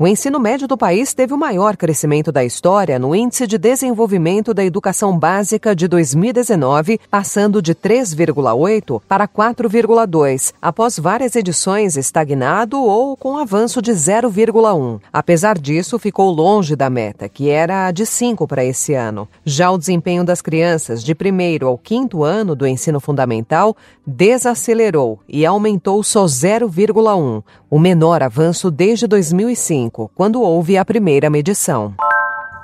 O ensino médio do país teve o maior crescimento da história no Índice de Desenvolvimento da Educação Básica de 2019, passando de 3,8 para 4,2, após várias edições estagnado ou com avanço de 0,1. Apesar disso, ficou longe da meta, que era a de 5 para esse ano. Já o desempenho das crianças de primeiro ao quinto ano do ensino fundamental desacelerou e aumentou só 0,1, o menor avanço desde 2005, quando houve a primeira medição.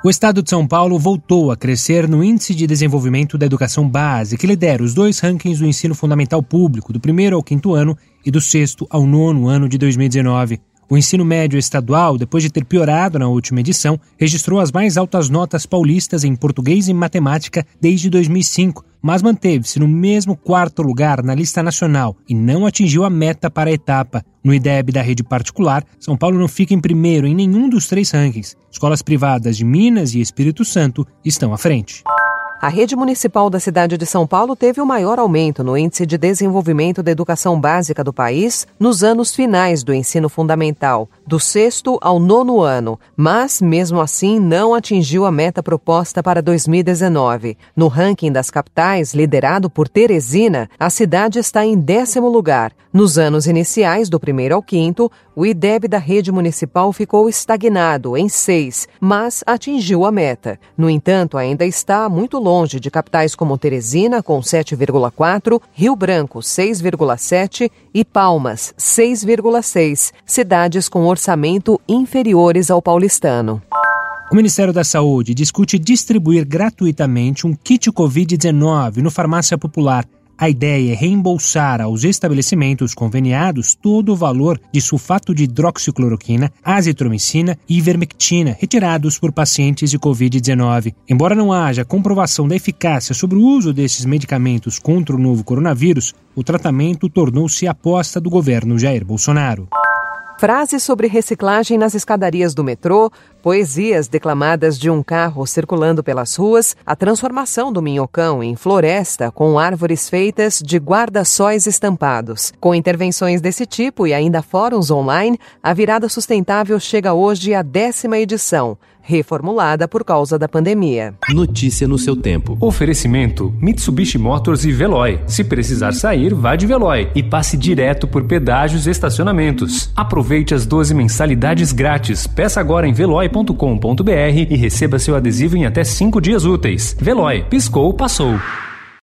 O estado de São Paulo voltou a crescer no Índice de Desenvolvimento da Educação Base, que lidera os dois rankings do ensino fundamental público, do primeiro ao quinto ano e do sexto ao nono ano de 2019. O ensino médio estadual, depois de ter piorado na última edição, registrou as mais altas notas paulistas em português e matemática desde 2005, mas manteve-se no mesmo quarto lugar na lista nacional e não atingiu a meta para a etapa. No IDEB da rede particular, São Paulo não fica em primeiro em nenhum dos três rankings. Escolas privadas de Minas e Espírito Santo estão à frente. A rede municipal da cidade de São Paulo teve o maior aumento no índice de desenvolvimento da educação básica do país nos anos finais do ensino fundamental, do sexto ao nono ano, mas, mesmo assim, não atingiu a meta proposta para 2019. No ranking das capitais, liderado por Teresina, a cidade está em décimo lugar. Nos anos iniciais, do primeiro ao quinto, o IDEB da rede municipal ficou estagnado em seis, mas atingiu a meta. No entanto, ainda está muito longe de capitais como Teresina, com 7,4, Rio Branco, 6,7 e Palmas, 6,6, cidades com orçamento inferiores ao paulistano. O Ministério da Saúde discute distribuir gratuitamente um kit Covid-19 no Farmácia Popular a ideia é reembolsar aos estabelecimentos conveniados todo o valor de sulfato de hidroxicloroquina, azitromicina e ivermectina retirados por pacientes de Covid-19. Embora não haja comprovação da eficácia sobre o uso desses medicamentos contra o novo coronavírus, o tratamento tornou-se aposta do governo Jair Bolsonaro. Frases sobre reciclagem nas escadarias do metrô, poesias declamadas de um carro circulando pelas ruas, a transformação do Minhocão em floresta com árvores feitas de guarda-sóis estampados. Com intervenções desse tipo e ainda fóruns online, a Virada Sustentável chega hoje à décima edição, reformulada por causa da pandemia. Notícia no seu tempo. Oferecimento: Mitsubishi Motors e Veloy. Se precisar sair, vá de Veloy e passe direto por pedágios e estacionamentos. Aproveite as 12 mensalidades grátis. Peça agora em veloy.com.br e receba seu adesivo em até 5 dias úteis. Veloy, piscou, passou.